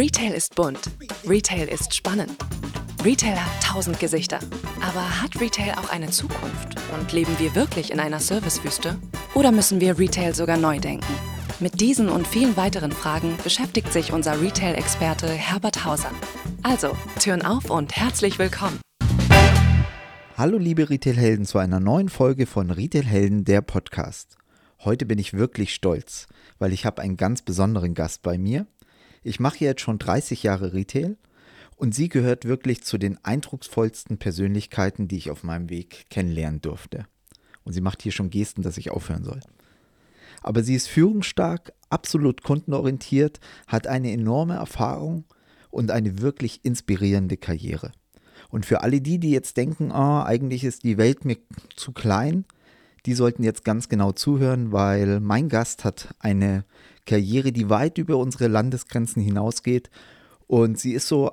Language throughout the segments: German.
Retail ist bunt. Retail ist spannend. Retail hat tausend Gesichter. Aber hat Retail auch eine Zukunft? Und leben wir wirklich in einer Servicewüste? Oder müssen wir Retail sogar neu denken? Mit diesen und vielen weiteren Fragen beschäftigt sich unser Retail-Experte Herbert Hauser. Also, Türen auf und herzlich willkommen. Hallo liebe Retail-Helden zu einer neuen Folge von Retail-Helden, der Podcast. Heute bin ich wirklich stolz, weil ich habe einen ganz besonderen Gast bei mir. Ich mache jetzt schon 30 Jahre Retail und sie gehört wirklich zu den eindrucksvollsten Persönlichkeiten, die ich auf meinem Weg kennenlernen durfte. Und sie macht hier schon Gesten, dass ich aufhören soll. Aber sie ist führungsstark, absolut kundenorientiert, hat eine enorme Erfahrung und eine wirklich inspirierende Karriere. Und für alle die, die jetzt denken, oh, eigentlich ist die Welt mir zu klein, die sollten jetzt ganz genau zuhören, weil mein Gast hat eine Karriere, die weit über unsere Landesgrenzen hinausgeht. Und sie ist so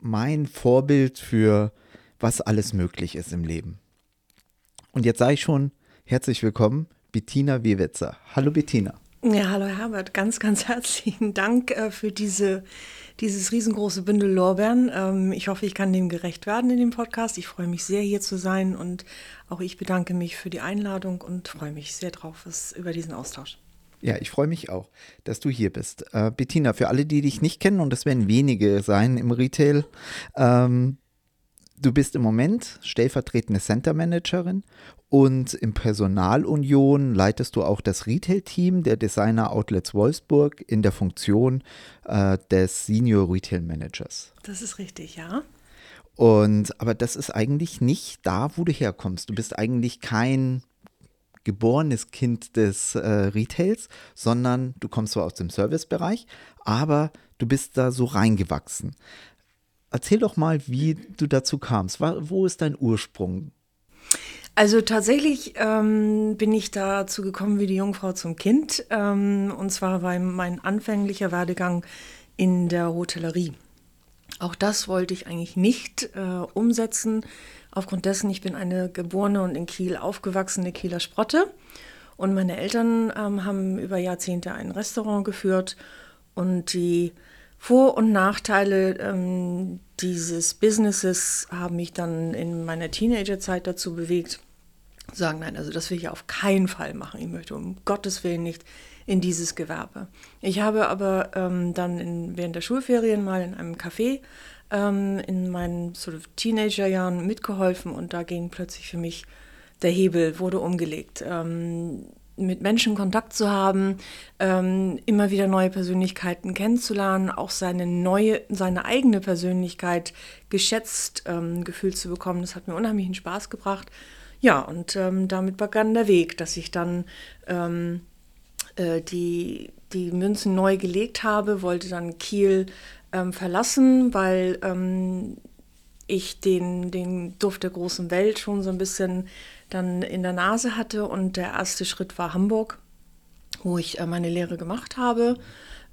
mein Vorbild für was alles möglich ist im Leben. Und jetzt sage ich schon herzlich willkommen, Bettina Wiewetzer. Hallo Bettina. Ja, hallo Herbert, ganz, ganz herzlichen Dank äh, für diese, dieses riesengroße Bündel Lorbeeren. Ähm, ich hoffe, ich kann dem gerecht werden in dem Podcast. Ich freue mich sehr, hier zu sein und auch ich bedanke mich für die Einladung und freue mich sehr drauf über diesen Austausch. Ja, ich freue mich auch, dass du hier bist. Äh, Bettina, für alle, die dich nicht kennen, und das werden wenige sein im Retail, ähm, du bist im Moment stellvertretende Center Managerin und im Personalunion leitest du auch das Retail-Team der Designer Outlets Wolfsburg in der Funktion äh, des Senior Retail Managers. Das ist richtig, ja. Und aber das ist eigentlich nicht da, wo du herkommst. Du bist eigentlich kein geborenes Kind des äh, Retails, sondern du kommst zwar aus dem Servicebereich, aber du bist da so reingewachsen. Erzähl doch mal, wie du dazu kamst. Wo ist dein Ursprung? Also tatsächlich ähm, bin ich dazu gekommen wie die Jungfrau zum Kind. Ähm, und zwar war mein anfänglicher Werdegang in der Hotellerie. Auch das wollte ich eigentlich nicht äh, umsetzen. Aufgrund dessen, ich bin eine geborene und in Kiel aufgewachsene Kieler Sprotte. Und meine Eltern ähm, haben über Jahrzehnte ein Restaurant geführt. Und die vor- und Nachteile ähm, dieses Businesses haben mich dann in meiner Teenagerzeit dazu bewegt, zu sagen, nein, also das will ich auf keinen Fall machen. Ich möchte um Gottes Willen nicht in dieses Gewerbe. Ich habe aber ähm, dann in, während der Schulferien mal in einem Café ähm, in meinen sort of Teenagerjahren mitgeholfen und da ging plötzlich für mich der Hebel, wurde umgelegt. Ähm, mit Menschen Kontakt zu haben, ähm, immer wieder neue Persönlichkeiten kennenzulernen, auch seine neue, seine eigene Persönlichkeit geschätzt ähm, gefühlt zu bekommen. Das hat mir unheimlichen Spaß gebracht. Ja, und ähm, damit begann der Weg, dass ich dann ähm, äh, die, die Münzen neu gelegt habe, wollte dann Kiel ähm, verlassen, weil ähm, ich den, den Duft der großen Welt schon so ein bisschen dann in der Nase hatte. Und der erste Schritt war Hamburg, wo ich äh, meine Lehre gemacht habe,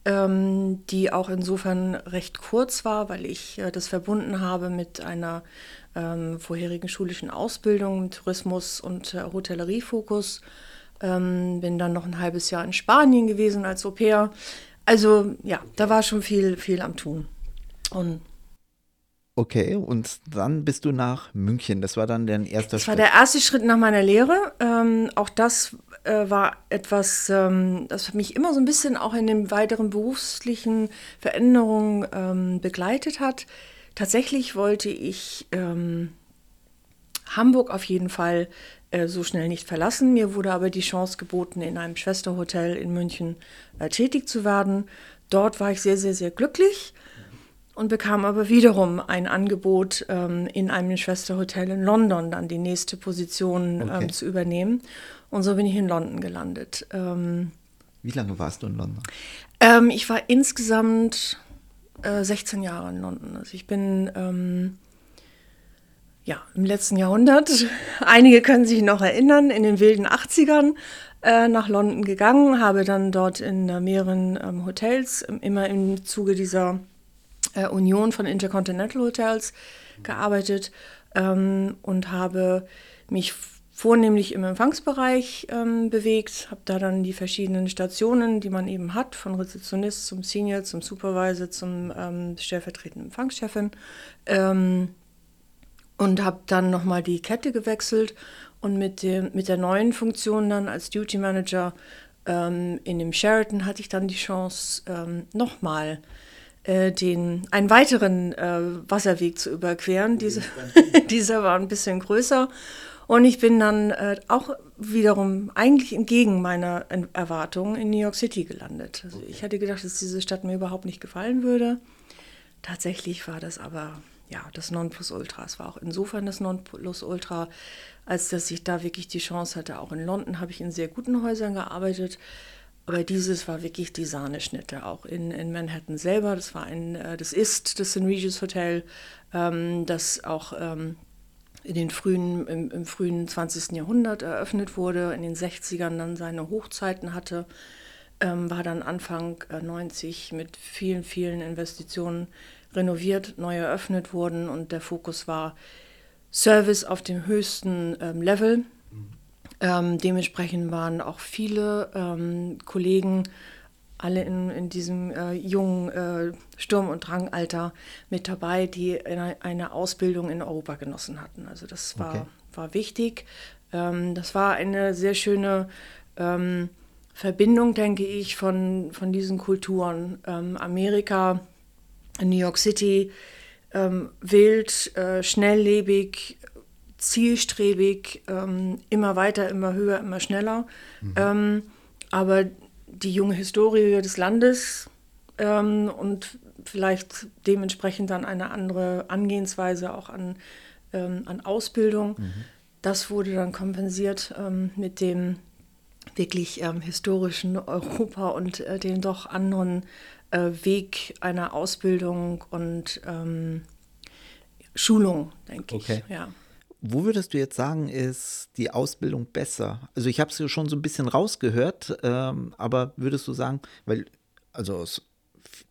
ähm, die auch insofern recht kurz war, weil ich äh, das verbunden habe mit einer ähm, vorherigen schulischen Ausbildung, Tourismus und äh, Hotelleriefokus. Ähm, bin dann noch ein halbes Jahr in Spanien gewesen als Au pair. Also ja, da war schon viel, viel am Tun. Und Okay, und dann bist du nach München. Das war dann dein erster das Schritt. Das war der erste Schritt nach meiner Lehre. Ähm, auch das äh, war etwas, ähm, das mich immer so ein bisschen auch in den weiteren beruflichen Veränderungen ähm, begleitet hat. Tatsächlich wollte ich ähm, Hamburg auf jeden Fall äh, so schnell nicht verlassen. Mir wurde aber die Chance geboten, in einem Schwesterhotel in München äh, tätig zu werden. Dort war ich sehr, sehr, sehr glücklich und bekam aber wiederum ein Angebot, ähm, in einem Schwesterhotel in London dann die nächste Position okay. ähm, zu übernehmen. Und so bin ich in London gelandet. Ähm, Wie lange warst du in London? Ähm, ich war insgesamt äh, 16 Jahre in London. Also ich bin ähm, ja, im letzten Jahrhundert, einige können sich noch erinnern, in den wilden 80ern äh, nach London gegangen, habe dann dort in äh, mehreren ähm, Hotels, immer im Zuge dieser äh, Union von Intercontinental Hotels gearbeitet ähm, und habe mich vornehmlich im Empfangsbereich ähm, bewegt, habe da dann die verschiedenen Stationen, die man eben hat, von Rezeptionist zum Senior, zum Supervisor, zum ähm, stellvertretenden Empfangschefin. Und habe dann nochmal die Kette gewechselt und mit, dem, mit der neuen Funktion dann als Duty Manager ähm, in dem Sheraton hatte ich dann die Chance, ähm, nochmal äh, den, einen weiteren äh, Wasserweg zu überqueren. Diese, dieser war ein bisschen größer und ich bin dann äh, auch wiederum eigentlich entgegen meiner Erwartungen in New York City gelandet. Also ich hatte gedacht, dass diese Stadt mir überhaupt nicht gefallen würde. Tatsächlich war das aber ja das Nonplusultra. Es war auch insofern das Nonplusultra, als dass ich da wirklich die Chance hatte. Auch in London habe ich in sehr guten Häusern gearbeitet. Aber dieses war wirklich die Sahneschnitte, auch in, in Manhattan selber. Das war ein, äh, das ist das St. Regis Hotel, ähm, das auch ähm, in den frühen, im, im, frühen 20. Jahrhundert eröffnet wurde, in den 60ern dann seine Hochzeiten hatte, ähm, war dann Anfang äh, 90 mit vielen, vielen Investitionen renoviert, neu eröffnet worden und der Fokus war Service auf dem höchsten ähm, Level. Mhm. Ähm, dementsprechend waren auch viele ähm, Kollegen alle in, in diesem äh, jungen äh, Sturm- und Drangalter mit dabei, die eine, eine, Ausbildung in Europa genossen hatten. Also das war, okay. war wichtig. Ähm, das war eine sehr schöne ähm, Verbindung, denke ich, von, von diesen Kulturen. Ähm, Amerika, New York City, ähm, wild, äh, schnelllebig, zielstrebig, ähm, immer weiter, immer höher, immer schneller. Mhm. Ähm, aber die junge Historie des Landes ähm, und vielleicht dementsprechend dann eine andere Angehensweise auch an, ähm, an Ausbildung. Mhm. Das wurde dann kompensiert ähm, mit dem wirklich historischen Europa und äh, dem doch anderen äh, Weg einer Ausbildung und ähm, Schulung, denke okay. ich. Ja. Wo würdest du jetzt sagen, ist die Ausbildung besser? Also ich habe es schon so ein bisschen rausgehört, ähm, aber würdest du sagen, weil, also aus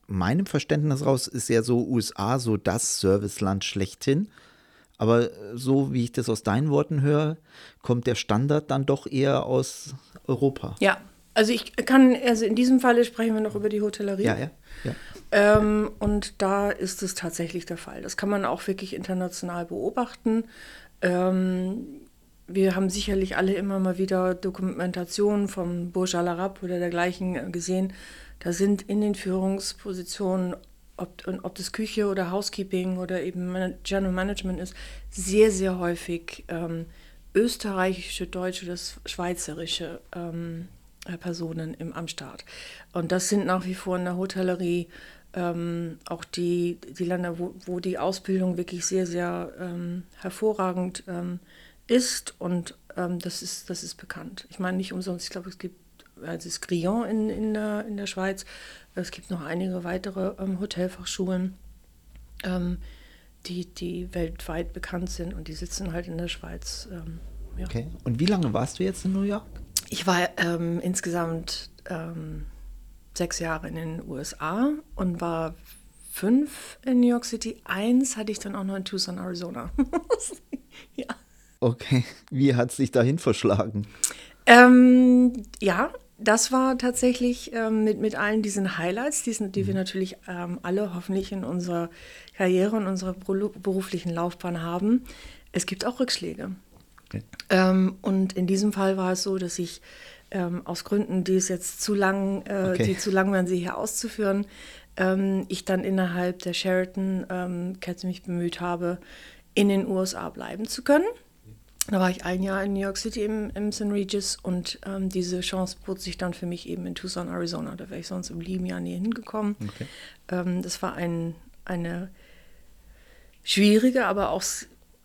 meinem Verständnis raus ist ja so USA so das Serviceland schlechthin. Aber so wie ich das aus deinen Worten höre, kommt der Standard dann doch eher aus Europa. Ja, also ich kann, also in diesem Falle sprechen wir noch über die Hotellerie. Ja, ja. ja. Ähm, und da ist es tatsächlich der Fall. Das kann man auch wirklich international beobachten. Ähm, wir haben sicherlich alle immer mal wieder Dokumentationen vom Burj Al Arab oder dergleichen äh, gesehen. Da sind in den Führungspositionen, ob, ob das Küche oder Housekeeping oder eben General Management ist, sehr, sehr häufig ähm, österreichische, deutsche oder schweizerische ähm, äh, Personen im, am Start. Und das sind nach wie vor in der Hotellerie ähm, auch die, die Länder, wo, wo die Ausbildung wirklich sehr, sehr ähm, hervorragend ähm, ist und ähm, das, ist, das ist bekannt. Ich meine nicht umsonst, ich glaube, es gibt also es Grillon in, in, der, in der Schweiz, es gibt noch einige weitere ähm, Hotelfachschulen, ähm, die, die weltweit bekannt sind und die sitzen halt in der Schweiz. Ja. Okay, und wie lange warst du jetzt in New York? Ich war insgesamt sechs Jahre in den USA und war fünf in New York City. Eins hatte ich dann auch noch in Tucson, Arizona. ja. Okay, wie hat es sich dahin verschlagen? Ähm, ja, das war tatsächlich ähm, mit, mit allen diesen Highlights, die, die wir mhm. natürlich ähm, alle hoffentlich in unserer Karriere und unserer beruflichen Laufbahn haben. Es gibt auch Rückschläge. Okay. Ähm, und in diesem Fall war es so, dass ich ähm, aus Gründen, die es jetzt zu lang, äh, okay. die zu lang wären, sie hier auszuführen, ähm, ich dann innerhalb der Sheraton-Kette ähm, mich bemüht habe, in den USA bleiben zu können. Da war ich ein Jahr in New York City im, im St. Regis und ähm, diese Chance bot sich dann für mich eben in Tucson, Arizona. Da wäre ich sonst im lieben Jahr nie hingekommen. Okay. Ähm, das war ein, eine schwierige, aber auch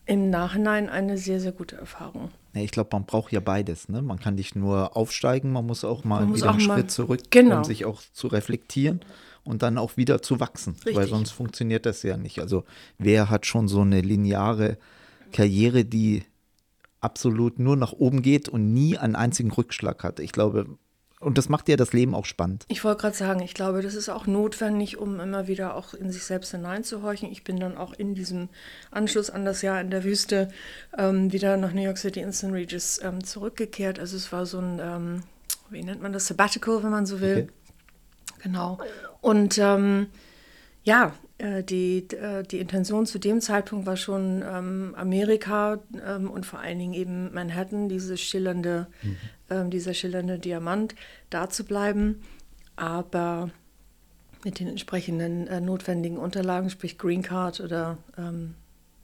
im Nachhinein eine sehr, sehr gute Erfahrung. Ich glaube, man braucht ja beides. Ne? Man kann nicht nur aufsteigen, man muss auch mal muss wieder auch einen mal, Schritt zurück, genau. um sich auch zu reflektieren und dann auch wieder zu wachsen. Richtig. Weil sonst funktioniert das ja nicht. Also wer hat schon so eine lineare Karriere, die absolut nur nach oben geht und nie einen einzigen Rückschlag hat? Ich glaube, und das macht ja das Leben auch spannend. Ich wollte gerade sagen, ich glaube, das ist auch notwendig, um immer wieder auch in sich selbst hineinzuhorchen. Ich bin dann auch in diesem Anschluss an das Jahr in der Wüste ähm, wieder nach New York City in St. Regis ähm, zurückgekehrt. Also es war so ein, ähm, wie nennt man das, Sabbatical, wenn man so will. Okay. Genau. Und ähm, ja, äh, die, äh, die Intention zu dem Zeitpunkt war schon ähm, Amerika ähm, und vor allen Dingen eben Manhattan, diese schillernde, mhm. Ähm, dieser schillernde Diamant, da zu bleiben. Aber mit den entsprechenden äh, notwendigen Unterlagen, sprich Green Card oder ähm,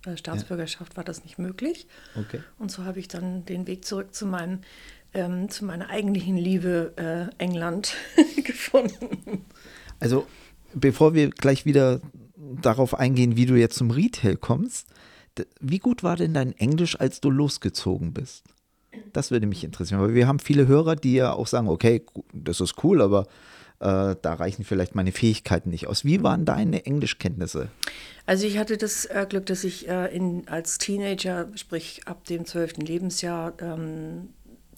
äh, Staatsbürgerschaft, ja. war das nicht möglich. Okay. Und so habe ich dann den Weg zurück zu, meinem, ähm, zu meiner eigentlichen Liebe äh, England gefunden. Also bevor wir gleich wieder darauf eingehen, wie du jetzt zum Retail kommst. Wie gut war denn dein Englisch, als du losgezogen bist? Das würde mich interessieren, weil wir haben viele Hörer, die ja auch sagen, okay, das ist cool, aber äh, da reichen vielleicht meine Fähigkeiten nicht aus. Wie waren deine Englischkenntnisse? Also ich hatte das äh, Glück, dass ich äh, in, als Teenager, sprich ab dem 12. Lebensjahr, ähm,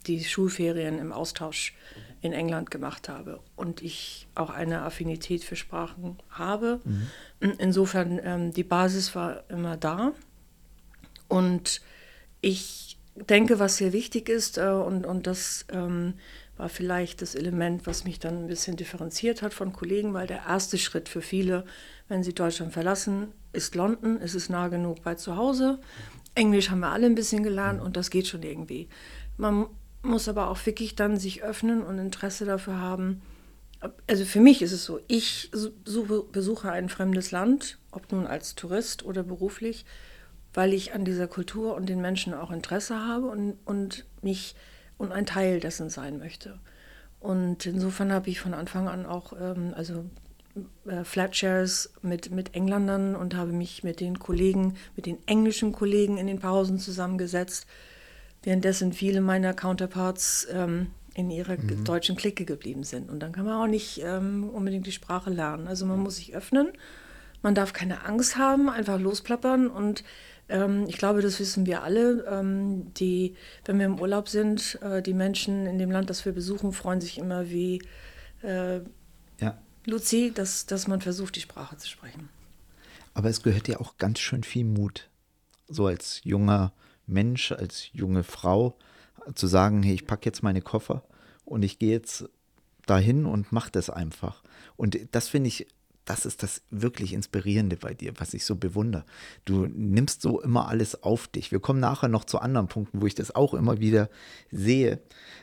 die Schulferien im Austausch in England gemacht habe und ich auch eine Affinität für Sprachen habe. Mhm. Insofern, ähm, die Basis war immer da. Und ich denke, was sehr wichtig ist, äh, und, und das ähm, war vielleicht das Element, was mich dann ein bisschen differenziert hat von Kollegen, weil der erste Schritt für viele, wenn sie Deutschland verlassen, ist London. Es ist nah genug bei zu Hause. Englisch haben wir alle ein bisschen gelernt und das geht schon irgendwie. Man muss aber auch wirklich dann sich öffnen und Interesse dafür haben. Also für mich ist es so, ich besuche ein fremdes Land, ob nun als Tourist oder beruflich, weil ich an dieser Kultur und den Menschen auch Interesse habe und, und mich und ein Teil dessen sein möchte. Und insofern habe ich von Anfang an auch ähm, also äh, Flatshares mit, mit Engländern und habe mich mit den Kollegen, mit den englischen Kollegen in den Pausen zusammengesetzt währenddessen viele meiner Counterparts ähm, in ihrer mhm. deutschen Clique geblieben sind. Und dann kann man auch nicht ähm, unbedingt die Sprache lernen. Also man muss sich öffnen, man darf keine Angst haben, einfach losplappern und ähm, ich glaube, das wissen wir alle. Ähm, die, wenn wir im Urlaub sind, äh, die Menschen in dem Land, das wir besuchen, freuen sich immer wie äh, ja. Luzi, dass, dass man versucht, die Sprache zu sprechen. Aber es gehört ja auch ganz schön viel Mut, so als junger Mensch, als junge Frau zu sagen, hey, ich packe jetzt meine Koffer und ich gehe jetzt dahin und mache das einfach. Und das finde ich, das ist das wirklich Inspirierende bei dir, was ich so bewundere. Du nimmst so immer alles auf dich. Wir kommen nachher noch zu anderen Punkten, wo ich das auch immer wieder sehe.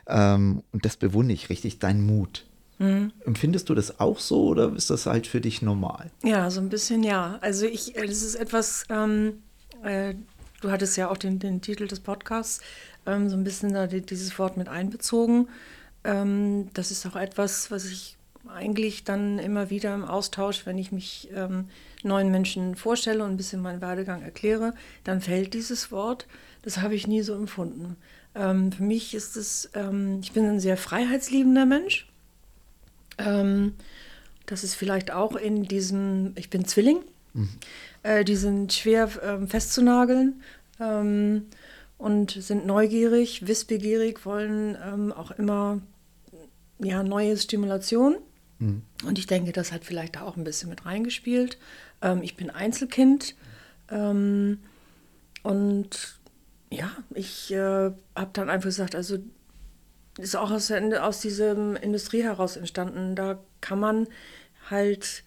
Ähm, und das bewundere ich richtig, dein Mut. Mhm. Empfindest du das auch so oder ist das halt für dich normal? Ja, so ein bisschen ja. Also ich, äh, das ist etwas, ähm, äh, Du hattest ja auch den, den Titel des Podcasts ähm, so ein bisschen da dieses Wort mit einbezogen. Ähm, das ist auch etwas, was ich eigentlich dann immer wieder im Austausch, wenn ich mich ähm, neuen Menschen vorstelle und ein bisschen meinen Werdegang erkläre, dann fällt dieses Wort. Das habe ich nie so empfunden. Ähm, für mich ist es, ähm, ich bin ein sehr freiheitsliebender Mensch. Ähm, das ist vielleicht auch in diesem, ich bin Zwilling. Mhm. Äh, die sind schwer ähm, festzunageln ähm, und sind neugierig, wissbegierig, wollen auch immer ja, neue Stimulation. Mhm. Und ich denke, das hat vielleicht da auch ein bisschen mit reingespielt. Ähm, ich bin Einzelkind ähm, und ja, ich äh, habe dann einfach gesagt, also ist auch aus, der, aus dieser Industrie heraus entstanden. Da kann man halt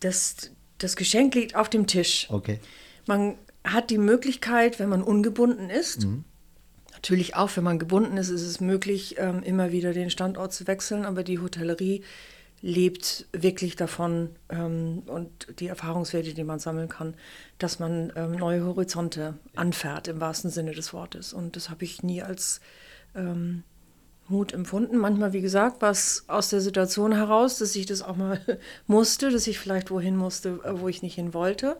das, das Geschenk liegt auf dem Tisch. Okay. Man hat die Möglichkeit, wenn man ungebunden ist, mhm. Natürlich auch, wenn man gebunden ist, ist es möglich, ähm, immer wieder den Standort zu wechseln, aber die Hotellerie lebt wirklich davon ähm, und die Erfahrungswerte, die man sammeln kann, dass man ähm, neue Horizonte anfährt, im wahrsten Sinne des Wortes. Und das habe ich nie als Mut empfunden. Manchmal, wie gesagt, war es aus der Situation heraus, dass ich das auch mal musste, dass ich vielleicht wohin musste, äh, wo ich nicht hin wollte.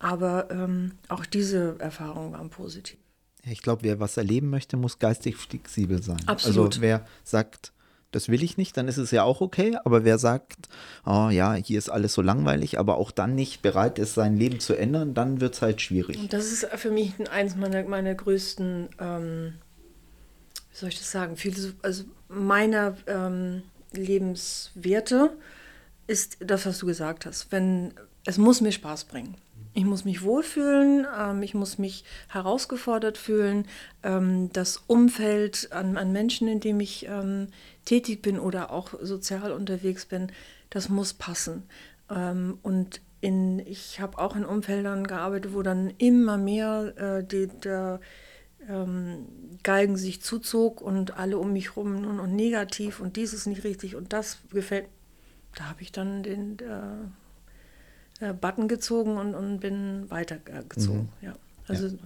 Aber ähm, auch diese Erfahrungen waren positiv. Ich glaube, wer was erleben möchte, muss geistig flexibel sein. Absolut. Also wer sagt, das will ich nicht, dann ist es ja auch okay. Aber wer sagt, oh ja, hier ist alles so langweilig, aber auch dann nicht bereit ist, sein Leben zu ändern, dann wird es halt schwierig. Und das ist für mich eins meiner, meiner größten ähm, wie soll ich das sagen, also meiner ähm, Lebenswerte ist das, was du gesagt hast. Wenn es muss mir Spaß bringen. Ich muss mich wohlfühlen, ähm, ich muss mich herausgefordert fühlen. Ähm, das Umfeld an, an, Menschen, in dem ich ähm, tätig bin oder auch sozial unterwegs bin, das muss passen. Ähm, und in, ich habe auch in Umfeldern gearbeitet, wo dann immer mehr äh, die, der ähm, Galgen sich zuzog und alle um mich rum nur noch negativ und dies ist nicht richtig und das gefällt. Da habe ich dann den äh, Button gezogen und, und bin weitergezogen. Mhm. Ja. Also, ja.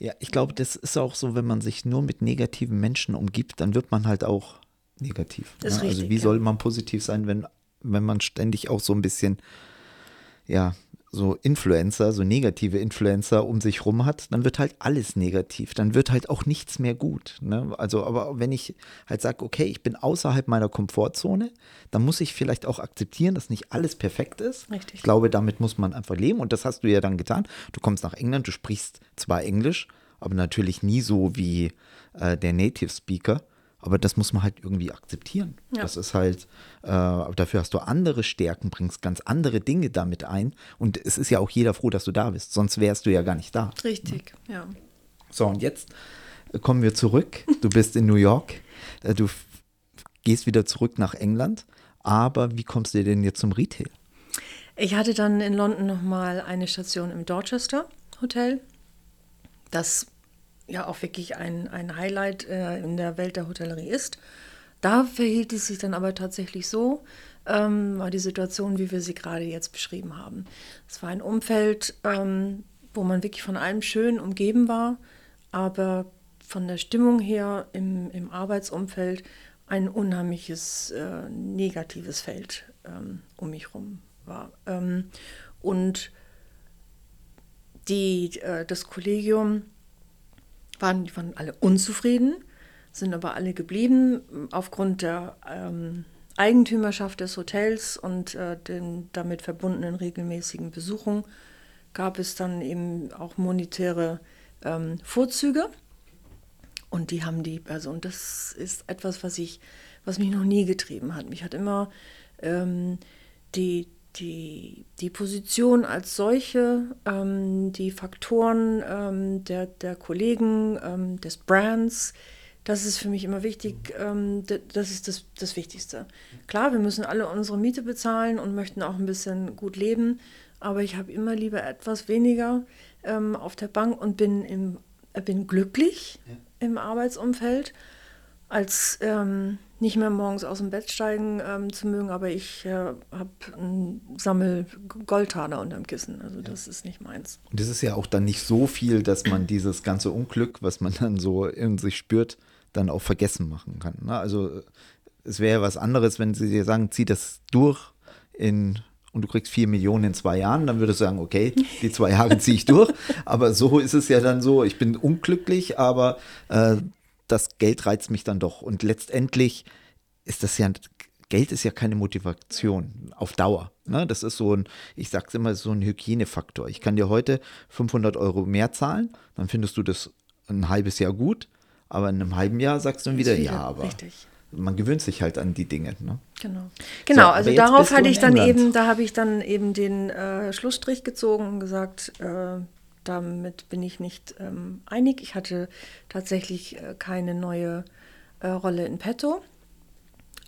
ja, ich glaube, das ist auch so, wenn man sich nur mit negativen Menschen umgibt, dann wird man halt auch negativ. Ne? Richtig, also wie ja. soll man positiv sein, wenn, wenn man ständig auch so ein bisschen, ja, so Influencer, so negative Influencer um sich rum hat, dann wird halt alles negativ. Dann wird halt auch nichts mehr gut. Ne? Also, aber wenn ich halt sage, okay, ich bin außerhalb meiner Komfortzone, dann muss ich vielleicht auch akzeptieren, dass nicht alles perfekt ist. Richtig. Ich glaube, damit muss man einfach leben und das hast du ja dann getan. Du kommst nach England, du sprichst zwar Englisch, aber natürlich nie so wie äh, der Native Speaker. Aber das muss man halt irgendwie akzeptieren. Ja. Das ist halt, äh, dafür hast du andere Stärken, bringst ganz andere Dinge damit ein. Und es ist ja auch jeder froh, dass du da bist. Sonst wärst du ja gar nicht da. Richtig, ja. ja. So, und jetzt kommen wir zurück. Du bist in New York. Äh, du gehst wieder zurück nach England. Aber wie kommst du denn jetzt zum Retail? Ich hatte dann in London nochmal eine Station im Dorchester Hotel. Das ja auch wirklich ein, ein Highlight äh, in der Welt der Hotellerie ist. Da verhielt es sich dann aber tatsächlich so, ähm, war die Situation, wie wir sie gerade jetzt beschrieben haben. Es war ein Umfeld, ähm, wo man wirklich von allem schön umgeben war, aber von der Stimmung her im, im Arbeitsumfeld ein unheimliches äh, negatives Feld ähm, um mich herum war. Ähm, und die, äh, das Kollegium waren, die waren alle unzufrieden, sind aber alle geblieben aufgrund der ähm, Eigentümerschaft des Hotels und äh, den damit verbundenen regelmäßigen Besuchungen gab es dann eben auch monetäre ähm, Vorzüge. Und die haben die, also und das ist etwas, was ich, was mich noch nie getrieben hat. Mich hat immer ähm, die, die, die Position als solche, ähm, die Faktoren ähm, der, der Kollegen, ähm, des Brands, das ist für mich immer wichtig, ähm, das ist das, das Wichtigste. Klar, wir müssen alle unsere Miete bezahlen und möchten auch ein bisschen gut leben, aber ich habe immer lieber etwas weniger ähm, auf der Bank und bin, im, bin glücklich ja. im Arbeitsumfeld, als ähm, nicht mehr morgens aus dem Bett steigen ähm, zu mögen, aber ich äh, habe einen Sammel Goldtaler unterm Kissen. Also das ja. ist nicht meins. Und das ist ja auch dann nicht so viel, dass man dieses ganze Unglück, was man dann so in sich spürt, dann auch vergessen machen kann. Ne? Also es wäre ja was anderes, wenn sie dir sagen, zieh das durch in und du kriegst vier Millionen in zwei Jahren, dann würdest du sagen, okay, die zwei Jahre ziehe ich durch. Aber so ist es ja dann so, ich bin unglücklich, aber äh, das Geld reizt mich dann doch. Und letztendlich ist das ja, Geld ist ja keine Motivation auf Dauer. Ne? Das ist so ein, ich sag's immer, so ein Hygienefaktor. Ich kann dir heute 500 Euro mehr zahlen, dann findest du das ein halbes Jahr gut, aber in einem halben Jahr sagst du dann wieder, ja, aber. Richtig man gewöhnt sich halt an die Dinge. Ne? Genau. Genau, so, also darauf hatte ich dann England. eben, da habe ich dann eben den äh, Schlussstrich gezogen und gesagt, äh, damit bin ich nicht ähm, einig. Ich hatte tatsächlich äh, keine neue äh, Rolle in petto.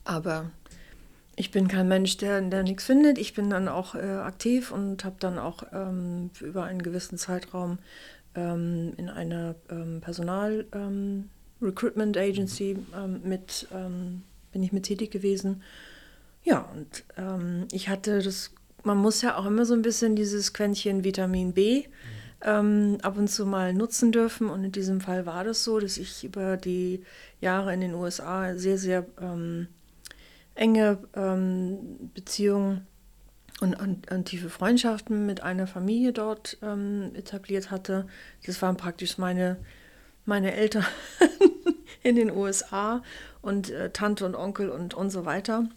Aber ich bin kein Mensch, der, der nichts findet. Ich bin dann auch äh, aktiv und habe dann auch ähm, über einen gewissen Zeitraum ähm, in einer ähm, Personal ähm, Recruitment Agency ähm, mit bin ich mit tätig gewesen. Ja, und ich hatte das, man muss ja auch immer so ein bisschen dieses Quäntchen Vitamin B. Mhm ähm, ab und zu mal nutzen dürfen. Und in diesem Fall war das so, dass ich über die Jahre in den USA sehr, sehr ähm, enge ähm, Beziehungen und, und, und, tiefe Freundschaften mit einer Familie dort ähm, etabliert hatte. Das waren praktisch meine, meine Eltern in den USA und äh, Tante und Onkel und, und so weiter.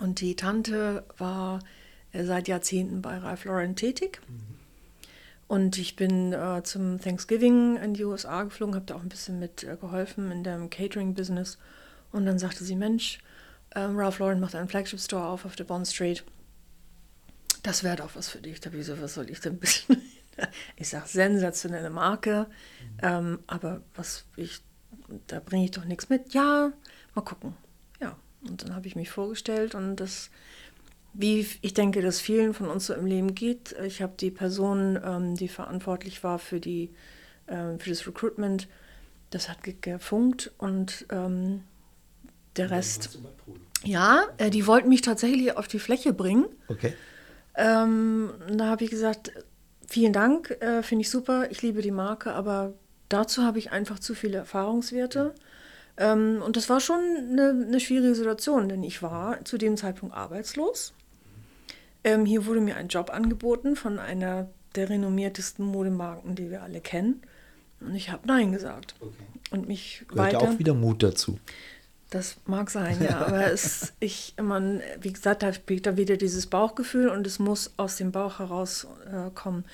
Und die Tante war äh, seit Jahrzehnten bei Ralph Lauren tätig. Mhm Und ich bin äh, zum Thanksgiving in die USA geflogen, habe da auch ein bisschen mit äh, geholfen in dem Catering-Business. Und dann sagte sie, Mensch, ähm, Ralph Lauren macht einen Flagship-Store auf auf der Bond Street. Das wäre doch was für dich. Da wieso, was soll ich denn wissen? ich sage, sensationelle Marke, ähm, aber was ich, da bringe ich doch nichts mit. Ja, mal gucken. Ja, und dann habe ich mich vorgestellt und das, wie ich denke, dass vielen von uns so im Leben geht. Ich habe die Person, ähm, die verantwortlich war für, die, ähm, für das Recruitment, das hat gefunkt und ähm, der Rest. Ja, äh, die wollten mich tatsächlich auf die Fläche bringen. Okay. Ähm, da habe ich gesagt, vielen Dank, äh, finde ich super, ich liebe die Marke, aber dazu habe ich einfach zu viele Erfahrungswerte. Ähm, und das war schon eine, eine, schwierige Situation, denn ich war zu dem Zeitpunkt arbeitslos. Ähm, hier wurde mir ein Job angeboten von einer der renommiertesten Modemarken, die wir alle kennen. Und ich habe Nein gesagt. Okay. Und mich Gehört weiter. auch wieder Mut dazu. Das mag sein, ja. Aber es, ich, man, wie gesagt, da spielt da wieder dieses Bauchgefühl und es muss aus dem Bauch herauskommen. Äh,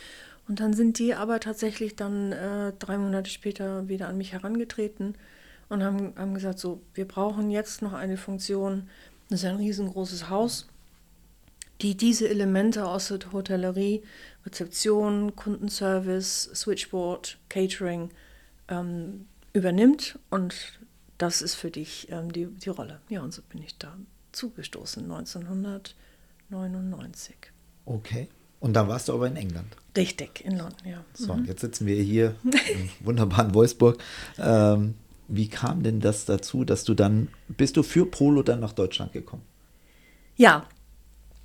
und dann sind die aber tatsächlich dann äh, drei Monate später wieder an mich herangetreten und haben, haben gesagt, so, wir brauchen jetzt noch eine Funktion, das ist ein riesengroßes Haus, die diese Elemente aus der Hotellerie, Rezeption, Kundenservice, Switchboard, Catering ähm, übernimmt und das ist für dich ähm, die, die Rolle. Ja, und so bin ich da zugestoßen, 1999. Okay. Und da warst du aber in England. Richtig, in London, ja. So, mhm. jetzt sitzen wir hier im wunderbaren Wolfsburg. Ähm, wie kam denn das dazu, dass du dann, bist du für Polo dann nach Deutschland gekommen? Ja,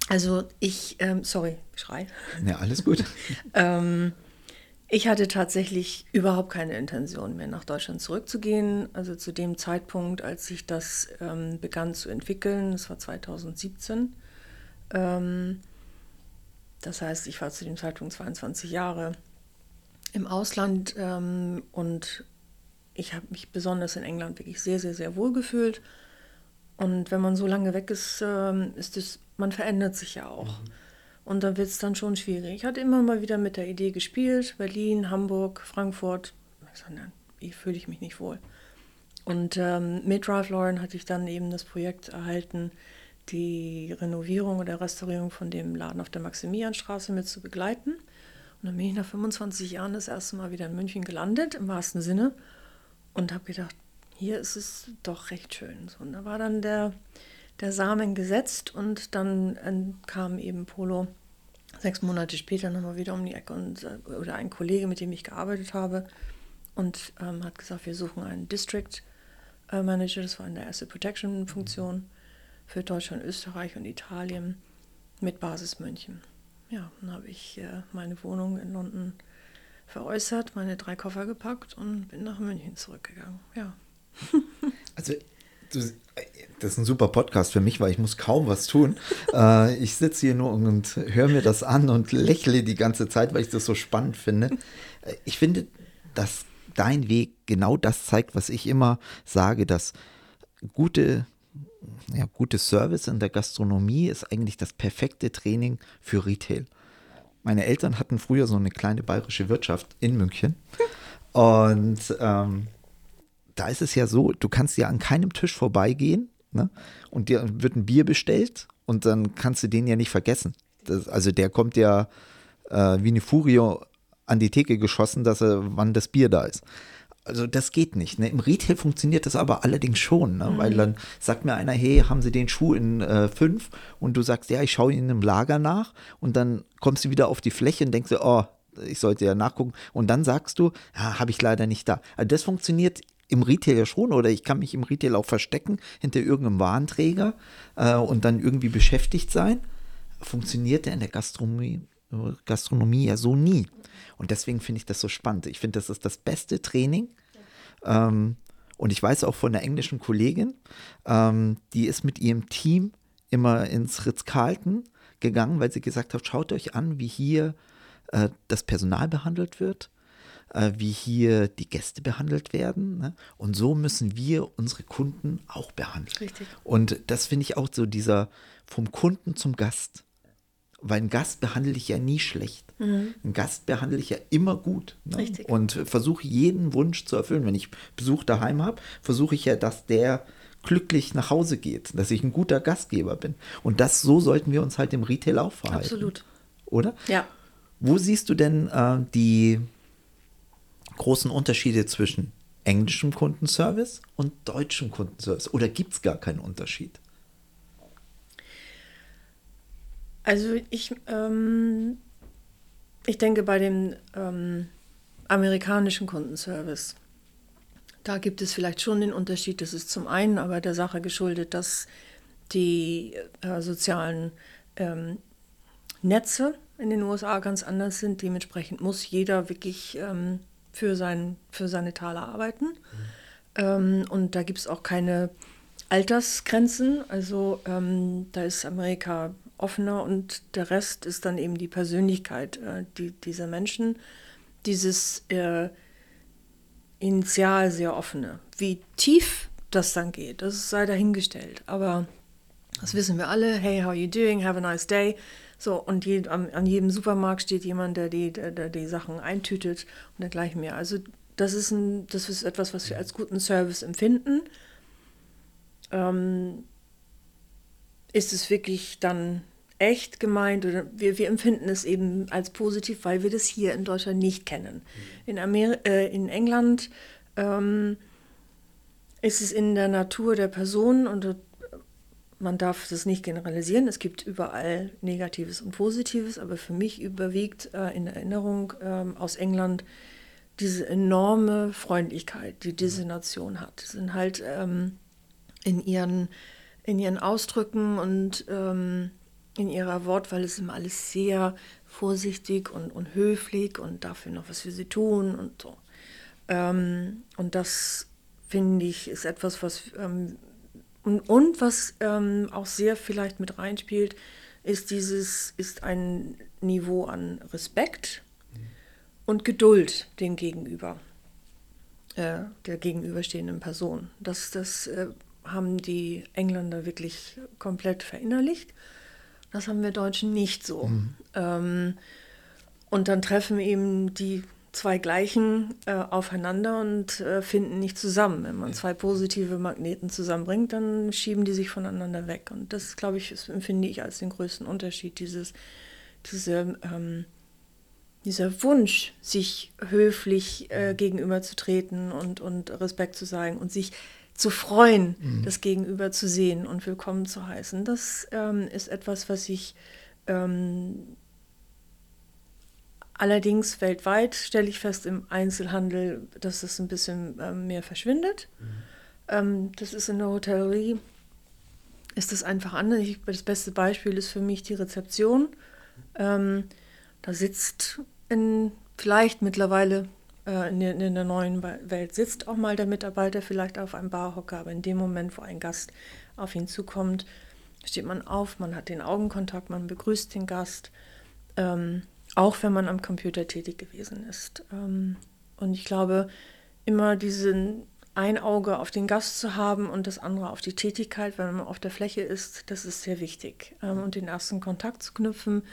also ich, ähm, sorry, Schrei. Ja, alles gut. ähm, ich hatte tatsächlich überhaupt keine Intention mehr nach Deutschland zurückzugehen. Also zu dem Zeitpunkt, als sich das ähm, begann zu entwickeln, das war 2017. Ähm, das heißt, ich war zu dem Zeitpunkt 22 Jahre im Ausland ähm, und ich habe mich besonders in England wirklich sehr, sehr, sehr wohl gefühlt. Und wenn man so lange weg ist, ähm, ist es, man verändert sich ja auch. Mhm. Und da wird es dann schon schwierig. Ich hatte immer mal wieder mit der Idee gespielt, Berlin, Hamburg, Frankfurt. Ich sage, nein, hier fühle ich mich nicht wohl. Und ähm, mit Ralph Lauren hatte ich dann eben das Projekt erhalten, die Renovierung oder Restaurierung von dem Laden auf der Maximilianstraße mit zu begleiten. Und dann bin ich nach 25 Jahren das erste Mal wieder in München gelandet, im wahrsten Sinne, und habe gedacht, hier ist es doch recht schön. So, und da war dann der, der Samen gesetzt und dann äh, kam eben Polo sechs Monate später nochmal wieder um die Ecke und, äh, oder ein Kollege, mit dem ich gearbeitet habe, und ähm, hat gesagt, wir suchen einen District äh, Manager, das war in der Asset Protection Funktion für Deutschland, Österreich und Italien mit Basis München. Ja, dann habe ich äh, meine Wohnung in London veräußert, meine drei Koffer gepackt und bin nach München zurückgegangen. Ja. also du, das ist ein super Podcast für mich, weil ich muss kaum was tun. äh, ich sitze hier nur und höre mir das an und lächle die ganze Zeit, weil ich das so spannend finde. Ich finde, dass dein Weg genau das zeigt, was ich immer sage, dass gute, ja, gutes Service in der Gastronomie ist eigentlich das perfekte Training für Retail. Meine Eltern hatten früher so eine kleine bayerische Wirtschaft in München und ähm, da ist es ja so, du kannst ja an keinem Tisch vorbeigehen ne? und dir wird ein Bier bestellt und dann kannst du den ja nicht vergessen. Das, also der kommt ja äh, wie eine Furie an die Theke geschossen, dass er, wann das Bier da ist. Also das geht nicht. Ne? Im Retail funktioniert das aber allerdings schon, ne? mhm. weil dann sagt mir einer, hey, haben Sie den Schuh in äh, fünf? Und du sagst, ja, ich schaue ihn im Lager nach und dann kommst du wieder auf die Fläche und denkst, oh, ich sollte ja nachgucken. Und dann sagst du, ja, habe ich leider nicht da. Also das funktioniert im Retail ja schon oder ich kann mich im Retail auch verstecken hinter irgendeinem Warenträger äh, und dann irgendwie beschäftigt sein. Funktioniert der in der Gastronomie, Gastronomie ja so nie. Und deswegen finde ich das so spannend. Ich finde, das ist das beste Training. Ähm, und ich weiß auch von der englischen Kollegin, ähm, die ist mit ihrem Team immer ins Ritz-Carlton gegangen, weil sie gesagt hat, schaut euch an, wie hier äh, das Personal behandelt wird wie hier die Gäste behandelt werden. Ne? Und so müssen wir unsere Kunden auch behandeln. Richtig. Und das finde ich auch so dieser vom Kunden zum Gast. weil einen Gast behandle ich ja nie schlecht. Mhm. Einen Gast behandle ich ja immer gut. Ne? Richtig. Und versuche jeden Wunsch zu erfüllen. Wenn ich Besuch daheim habe, versuche ich ja, dass der glücklich nach Hause geht, dass ich ein guter Gastgeber bin. Und das so sollten wir uns halt im Retail auch verhalten. Absolut. Oder? Ja. Wo siehst du denn äh, die großen Unterschiede zwischen englischem Kundenservice und deutschem Kundenservice? Oder gibt es gar keinen Unterschied? Also ich, ähm, ich denke bei dem ähm, amerikanischen Kundenservice, da gibt es vielleicht schon den Unterschied. Das ist zum einen aber der Sache geschuldet, dass die äh, sozialen ähm, Netze in den USA ganz anders sind. Dementsprechend muss jeder wirklich ähm, für, sein, für seine Taler arbeiten. Mhm. Ähm, und da gibt es auch keine Altersgrenzen. Also ähm, da ist Amerika offener und der Rest ist dann eben die Persönlichkeit äh, die, dieser Menschen. Dieses äh, initial sehr offene. Wie tief das dann geht, das sei dahingestellt. Aber das wissen wir alle. Hey, how are you doing? Have a nice day. So, und je, an, an, jedem Supermarkt steht jemand, der die, der, der die Sachen eintütet und dergleichen mehr. Also das ist, ein, das ist etwas, was wir als guten Service empfinden. Ähm, ist es wirklich dann echt gemeint oder wir, wir empfinden es eben als positiv, weil wir das hier in Deutschland nicht kennen. In, Amer äh, in England ähm, ist es in der Natur der Person und man darf das nicht generalisieren. Es gibt überall Negatives und Positives, aber für mich überwiegt äh, in Erinnerung äh, aus England diese enorme Freundlichkeit, die diese Nation hat. Sie sind halt ähm, in, ihren, in ihren Ausdrücken und ähm, in ihrer Wortwahl ist immer alles sehr vorsichtig und, und höflich und dafür noch was für sie tun und so. Ähm, und das finde ich ist etwas, was ähm, und, und was ähm, auch sehr vielleicht mit reinspielt, ist dieses, ist ein Niveau an Respekt und Geduld dem Gegenüber, äh, der gegenüberstehenden Person. Das, das äh, haben die Engländer wirklich komplett verinnerlicht. Das haben wir Deutschen nicht so. Mhm. Ähm, und dann treffen eben die zwei Gleichen äh, aufeinander und äh, finden nicht zusammen. Wenn man zwei positive Magneten zusammenbringt, dann schieben die sich voneinander weg. Und das, glaube ich, das empfinde ich als den größten Unterschied, dieses, diese, ähm, dieser Wunsch, sich höflich äh, gegenüberzutreten und, und Respekt zu zeigen und sich zu freuen, mhm. das Gegenüber zu sehen und willkommen zu heißen. Das ähm, ist etwas, was ich ähm, Allerdings weltweit stelle ich fest im Einzelhandel, dass das ein bisschen ähm, mehr verschwindet. Mhm. Ähm, das ist in der Hotellerie, ist das einfach anders. Ich, das beste Beispiel ist für mich die Rezeption. Ähm, da sitzt in, vielleicht mittlerweile äh, in, der, in, der, neuen Welt sitzt auch mal der Mitarbeiter vielleicht auf einem Barhocker, aber in dem Moment, wo ein Gast auf ihn zukommt, steht man auf, man hat den Augenkontakt, man begrüßt den Gast. Ähm, auch wenn man am Computer tätig gewesen ist. Ähm, und ich glaube, immer diesen ein Auge auf den Gast zu haben und das andere auf die Tätigkeit, wenn man auf der Fläche ist, das ist sehr wichtig. Ähm, und den ersten Kontakt zu knüpfen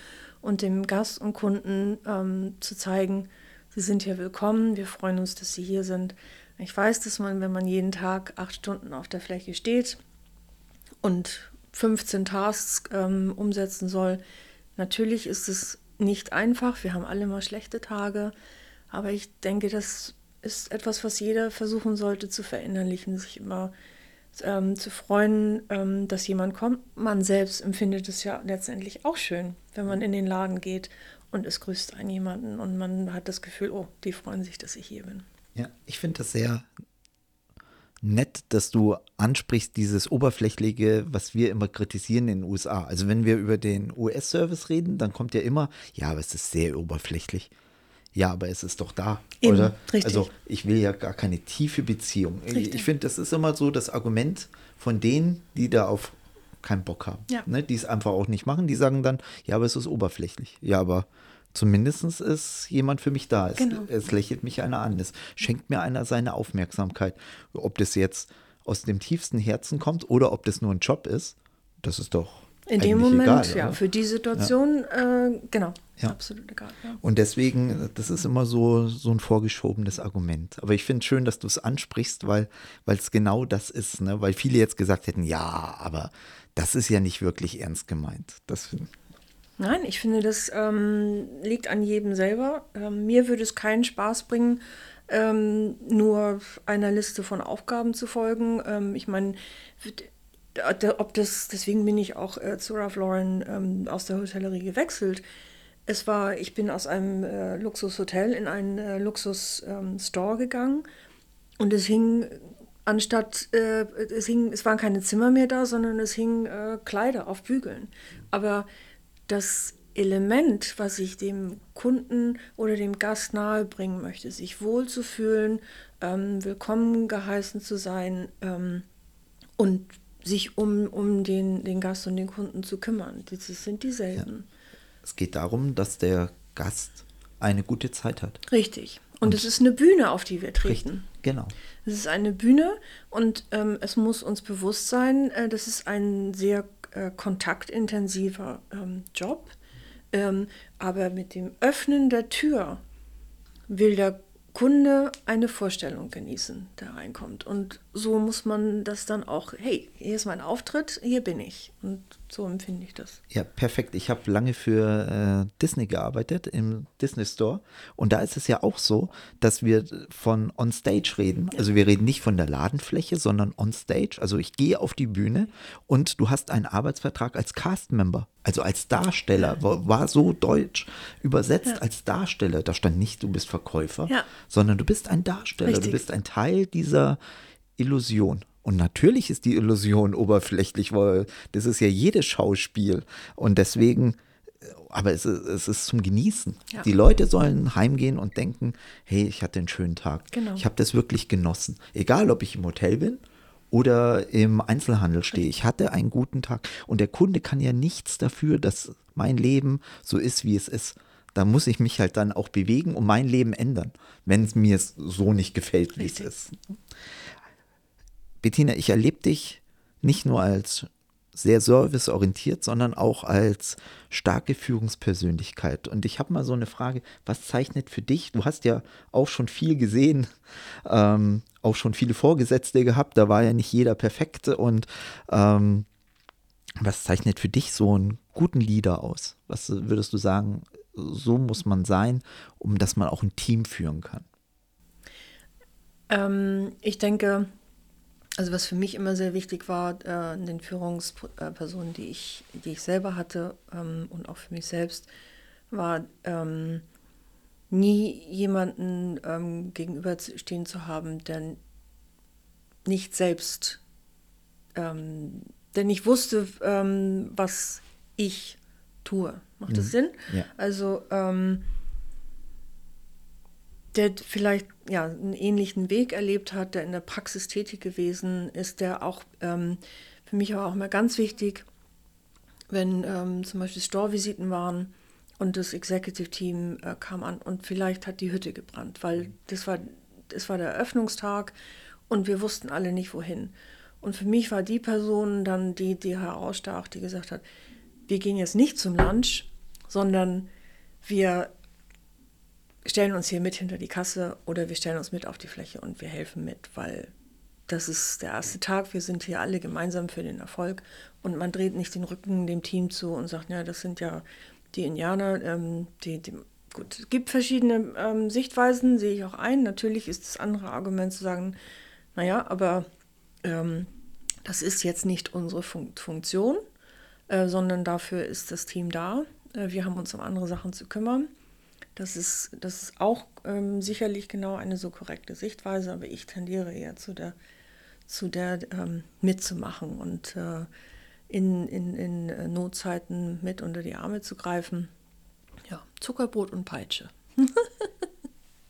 und dem Gast und Kunden ähm, zu zeigen, Sie sind hier willkommen, wir freuen uns, dass Sie hier sind. Ich weiß, dass man, wenn man jeden Tag acht Stunden auf der Fläche steht und 15 Tasks umsetzen soll, natürlich ist es nicht einfach. Wir haben alle mal schlechte Tage. Aber ich denke, das ist etwas, was jeder versuchen sollte zu verinnerlichen, sich immer ähm, zu freuen, ähm, dass jemand kommt. Man selbst empfindet es ja letztendlich auch schön, wenn man in den Laden geht und es grüßt einen jemanden und man hat das Gefühl, oh, die freuen sich, dass ich hier bin. Ja, ich finde das sehr nett, dass du ansprichst, dieses Oberflächliche, was wir immer kritisieren in den USA. Also wenn wir über den US-Service reden, dann kommt ja immer, ja, aber es ist sehr oberflächlich. Ja, aber es ist doch da, Eben, oder? Richtig. Also ich will ja gar keine tiefe Beziehung. Richtig. Ich finde, das ist immer so das Argument von denen, die da auf keinen Bock haben, ja. ne, die es einfach auch nicht machen. Die sagen dann, ja, aber es ist oberflächlich. Ja, aber Zumindest ist jemand für mich da. Es, genau. es lächelt mich einer an. Es schenkt mir einer seine Aufmerksamkeit. Ob das jetzt aus dem tiefsten Herzen kommt oder ob das nur ein Job ist, das ist doch In dem Moment, egal, ja, für die Situation, ja. äh, genau, ja. absolut egal. Ja. Und deswegen, das ist immer so, so ein vorgeschobenes Argument. Aber ich finde es schön, dass du es ansprichst, weil es genau das ist, ne? weil viele jetzt gesagt hätten, ja, aber das ist ja nicht wirklich ernst gemeint. Das Nein, ich finde, das ähm, liegt an jedem selber. Ähm, mir würde es keinen Spaß bringen, ähm, nur einer Liste von Aufgaben zu folgen. Ähm, ich meine, ob das, deswegen bin ich auch äh, zu Ralph Lauren ähm, aus der Hotellerie gewechselt. Es war, ich bin aus einem äh, Luxushotel in einen äh, Luxusstore ähm, gegangen und es hing anstatt, äh, es hing, es waren keine Zimmer mehr da, sondern es hingen äh, Kleider auf Bügeln. Aber das Element, was ich dem Kunden oder dem Gast nahebringen möchte, sich wohlzufühlen, ähm, willkommen geheißen zu sein ähm, und sich um, um den, den Gast und den Kunden zu kümmern. Das sind dieselben. Ja. Es geht darum, dass der Gast eine gute Zeit hat. Richtig. Und, und es ist eine Bühne, auf die wir treten. Richtig, genau. Es ist eine Bühne und ähm, es muss uns bewusst sein, äh, das ist ein sehr äh, kontaktintensiver ähm, Job. Ähm, aber mit dem Öffnen der Tür will der Kunde eine Vorstellung genießen, der reinkommt. Und so muss man das dann auch, hey, hier ist mein Auftritt, hier bin ich. Und so empfinde ich das. Ja, perfekt. Ich habe lange für äh, Disney gearbeitet, im Disney Store. Und da ist es ja auch so, dass wir von On-Stage reden. Ja. Also wir reden nicht von der Ladenfläche, sondern On-Stage. Also ich gehe auf die Bühne und du hast einen Arbeitsvertrag als Cast-Member. Also als Darsteller, war, war so deutsch übersetzt ja. als Darsteller. Da stand nicht, du bist Verkäufer, ja. sondern du bist ein Darsteller, Richtig. du bist ein Teil dieser Illusion. Und natürlich ist die Illusion oberflächlich, weil das ist ja jedes Schauspiel. Und deswegen, aber es ist, es ist zum Genießen. Ja. Die Leute sollen heimgehen und denken, hey, ich hatte einen schönen Tag. Genau. Ich habe das wirklich genossen. Egal, ob ich im Hotel bin oder im Einzelhandel stehe. Ich hatte einen guten Tag. Und der Kunde kann ja nichts dafür, dass mein Leben so ist, wie es ist. Da muss ich mich halt dann auch bewegen und mein Leben ändern, wenn es mir so nicht gefällt, wie es ist. Bettina, ich erlebe dich nicht nur als sehr serviceorientiert, sondern auch als starke Führungspersönlichkeit. Und ich habe mal so eine Frage, was zeichnet für dich, du hast ja auch schon viel gesehen, ähm, auch schon viele Vorgesetzte gehabt, da war ja nicht jeder perfekte. Und ähm, was zeichnet für dich so einen guten Leader aus? Was würdest du sagen, so muss man sein, um dass man auch ein Team führen kann? Ähm, ich denke, also was für mich immer sehr wichtig war, äh, in den Führungspersonen, die ich, die ich selber hatte ähm, und auch für mich selbst, war ähm, nie jemanden ähm, gegenüberstehen zu haben, der nicht selbst, ähm, der nicht wusste, ähm, was ich tue. Macht mhm. das Sinn? Ja. Also ähm, der vielleicht ja, einen ähnlichen Weg erlebt hat, der in der Praxis tätig gewesen ist, der auch ähm, für mich war auch mal ganz wichtig, wenn ähm, zum Beispiel Store-Visiten waren und das Executive Team äh, kam an und vielleicht hat die Hütte gebrannt, weil das war, das war der Eröffnungstag und wir wussten alle nicht wohin. Und für mich war die Person dann die, die herausstach, die gesagt hat, wir gehen jetzt nicht zum Lunch, sondern wir stellen uns hier mit hinter die Kasse oder wir stellen uns mit auf die Fläche und wir helfen mit, weil das ist der erste Tag, wir sind hier alle gemeinsam für den Erfolg und man dreht nicht den Rücken dem Team zu und sagt, ja, das sind ja die Indianer, ähm, die, die, gut, es gibt verschiedene ähm, Sichtweisen, sehe ich auch ein. Natürlich ist das andere Argument zu sagen, naja, aber ähm, das ist jetzt nicht unsere Fun Funktion, äh, sondern dafür ist das Team da. Äh, wir haben uns um andere Sachen zu kümmern. Das ist, das ist auch ähm, sicherlich genau eine so korrekte Sichtweise, aber ich tendiere eher zu der, zu der ähm, mitzumachen und äh, in, in, in äh, Notzeiten mit unter die Arme zu greifen. Ja, Zuckerbrot und Peitsche.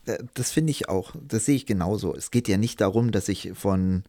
Äh, das finde ich auch, das sehe ich genauso. Es geht ja nicht darum, dass ich von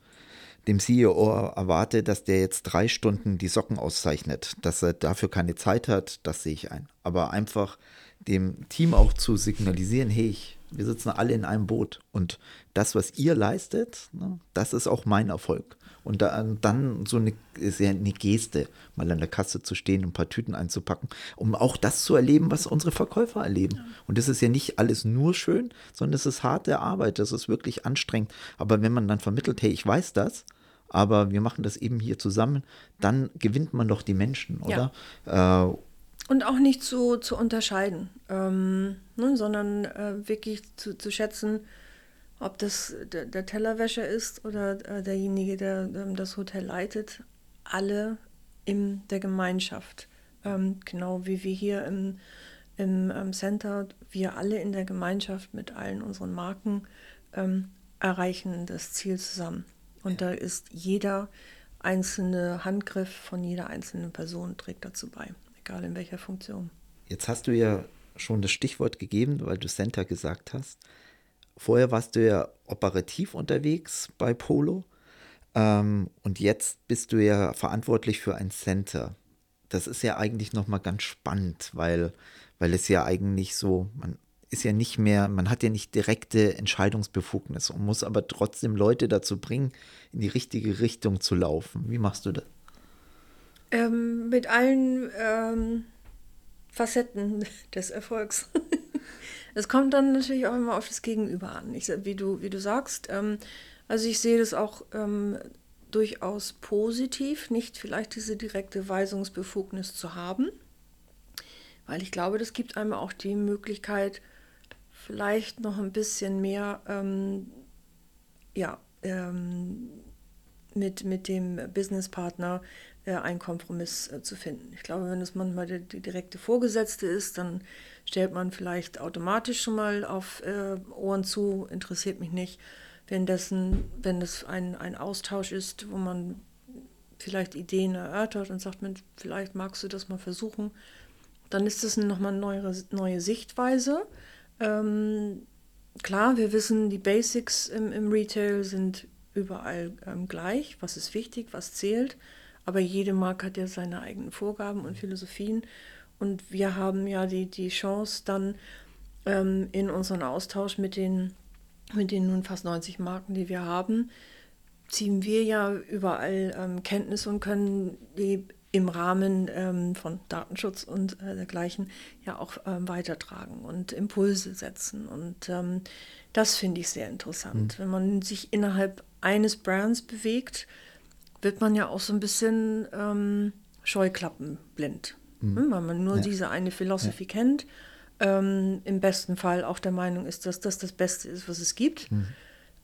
dem CEO erwarte, dass der jetzt drei Stunden die Socken auszeichnet, dass er dafür keine Zeit hat, das sehe ich ein. Aber einfach dem Team auch zu signalisieren, hey, ich, wir sitzen alle in einem Boot und das, was ihr leistet, ne, das ist auch mein Erfolg. Und da, dann so eine, ist ja eine Geste, mal an der Kasse zu stehen und ein paar Tüten einzupacken, um auch das zu erleben, was unsere Verkäufer erleben. Und das ist ja nicht alles nur schön, sondern es ist harte Arbeit, das ist wirklich anstrengend. Aber wenn man dann vermittelt, hey, ich weiß das, aber wir machen das eben hier zusammen, dann gewinnt man doch die Menschen, oder? Ja. Äh, und auch nicht zu, zu unterscheiden, ähm, ne, sondern äh, wirklich zu, zu schätzen, ob das der, der Tellerwäscher ist oder äh, derjenige, der ähm, das Hotel leitet, alle in der Gemeinschaft. Ähm, genau wie wir hier im, im ähm, Center, wir alle in der Gemeinschaft mit allen unseren Marken ähm, erreichen das Ziel zusammen. Und da ist jeder einzelne Handgriff von jeder einzelnen Person trägt dazu bei egal in welcher Funktion. Jetzt hast du ja schon das Stichwort gegeben, weil du Center gesagt hast. Vorher warst du ja operativ unterwegs bei Polo ähm, und jetzt bist du ja verantwortlich für ein Center. Das ist ja eigentlich nochmal ganz spannend, weil, weil es ja eigentlich so, man ist ja nicht mehr, man hat ja nicht direkte Entscheidungsbefugnis und muss aber trotzdem Leute dazu bringen, in die richtige Richtung zu laufen. Wie machst du das? Ähm, mit allen ähm, Facetten des Erfolgs. Es kommt dann natürlich auch immer auf das Gegenüber an. Ich, wie, du, wie du sagst, ähm, also ich sehe das auch ähm, durchaus positiv, nicht vielleicht diese direkte Weisungsbefugnis zu haben, weil ich glaube, das gibt einem auch die Möglichkeit, vielleicht noch ein bisschen mehr ähm, ja, ähm, mit, mit dem Businesspartner einen Kompromiss äh, zu finden. Ich glaube, wenn es manchmal die, direkte Vorgesetzte ist, dann stellt man vielleicht automatisch schon mal auf äh, Ohren zu, interessiert mich nicht. Währenddessen, wenn es ein, ein Austausch ist, wo man vielleicht Ideen erörtert und sagt, Mensch, vielleicht magst du das mal versuchen, dann ist das nochmal eine neue, neue Sichtweise. Ähm, klar, wir wissen, die Basics im, im Retail sind überall ähm, gleich. Was ist wichtig, was zählt. Aber jede Marke hat ja seine eigenen Vorgaben und Philosophien. Und wir haben ja die, die Chance dann ähm, in unseren Austausch mit den, mit den nun fast 90 Marken, die wir haben, ziehen wir ja überall ähm, Kenntnis und können die im Rahmen ähm, von Datenschutz und äh, dergleichen ja auch ähm, weitertragen und Impulse setzen. Und ähm, das finde ich sehr interessant. Mhm. Wenn man sich innerhalb eines Brands bewegt, wird man ja auch so ein bisschen ähm, scheuklappenblind, mhm. ne? weil man nur ja. diese eine Philosophie ja. kennt. Ähm, Im besten Fall auch der Meinung ist, dass das das Beste ist, was es gibt. Mhm.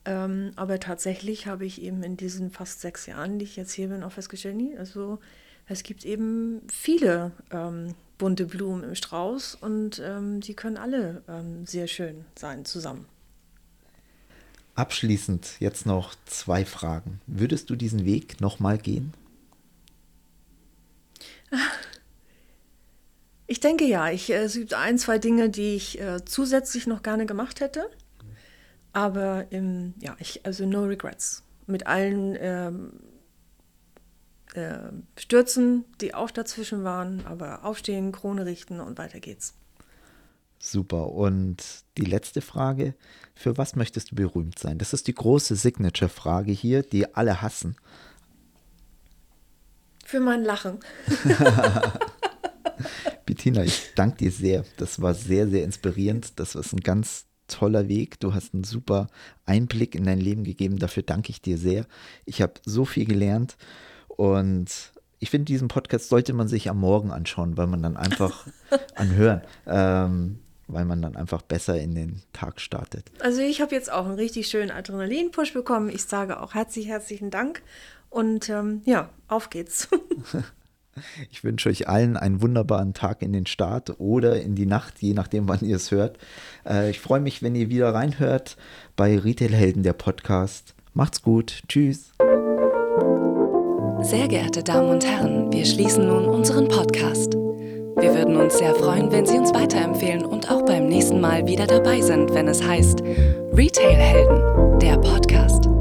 Ähm, aber tatsächlich habe ich eben in diesen fast sechs Jahren, die ich jetzt hier bin, auch festgestellt, nie, also es gibt eben viele ähm, bunte Blumen im Strauß und ähm, die können alle ähm, sehr schön sein zusammen. Abschließend jetzt noch zwei Fragen. Würdest du diesen Weg nochmal gehen? Ich denke ja. Ich, äh, es gibt ein, zwei Dinge, die ich äh, zusätzlich noch gerne gemacht hätte. Aber im, ja, ich, also no regrets. Mit allen ähm, äh, Stürzen, die auch dazwischen waren, aber aufstehen, Krone richten und weiter geht's. Super. Und die letzte Frage, für was möchtest du berühmt sein? Das ist die große Signature-Frage hier, die alle hassen. Für mein Lachen. Bettina, ich danke dir sehr. Das war sehr, sehr inspirierend. Das ist ein ganz toller Weg. Du hast einen super Einblick in dein Leben gegeben. Dafür danke ich dir sehr. Ich habe so viel gelernt und ich finde, diesen Podcast sollte man sich am Morgen anschauen, weil man dann einfach anhören. Ähm, weil man dann einfach besser in den Tag startet. Also ich habe jetzt auch einen richtig schönen Adrenalin-Push bekommen. Ich sage auch herzlich, herzlichen Dank und ähm, ja, auf geht's. Ich wünsche euch allen einen wunderbaren Tag in den Start oder in die Nacht, je nachdem, wann ihr es hört. Äh, ich freue mich, wenn ihr wieder reinhört bei Retailhelden, der Podcast. Macht's gut. Tschüss. Sehr geehrte Damen und Herren, wir schließen nun unseren Podcast. Wir würden uns sehr freuen, wenn Sie uns weiterempfehlen und auch beim nächsten Mal wieder dabei sind, wenn es heißt Retail Helden, der Podcast.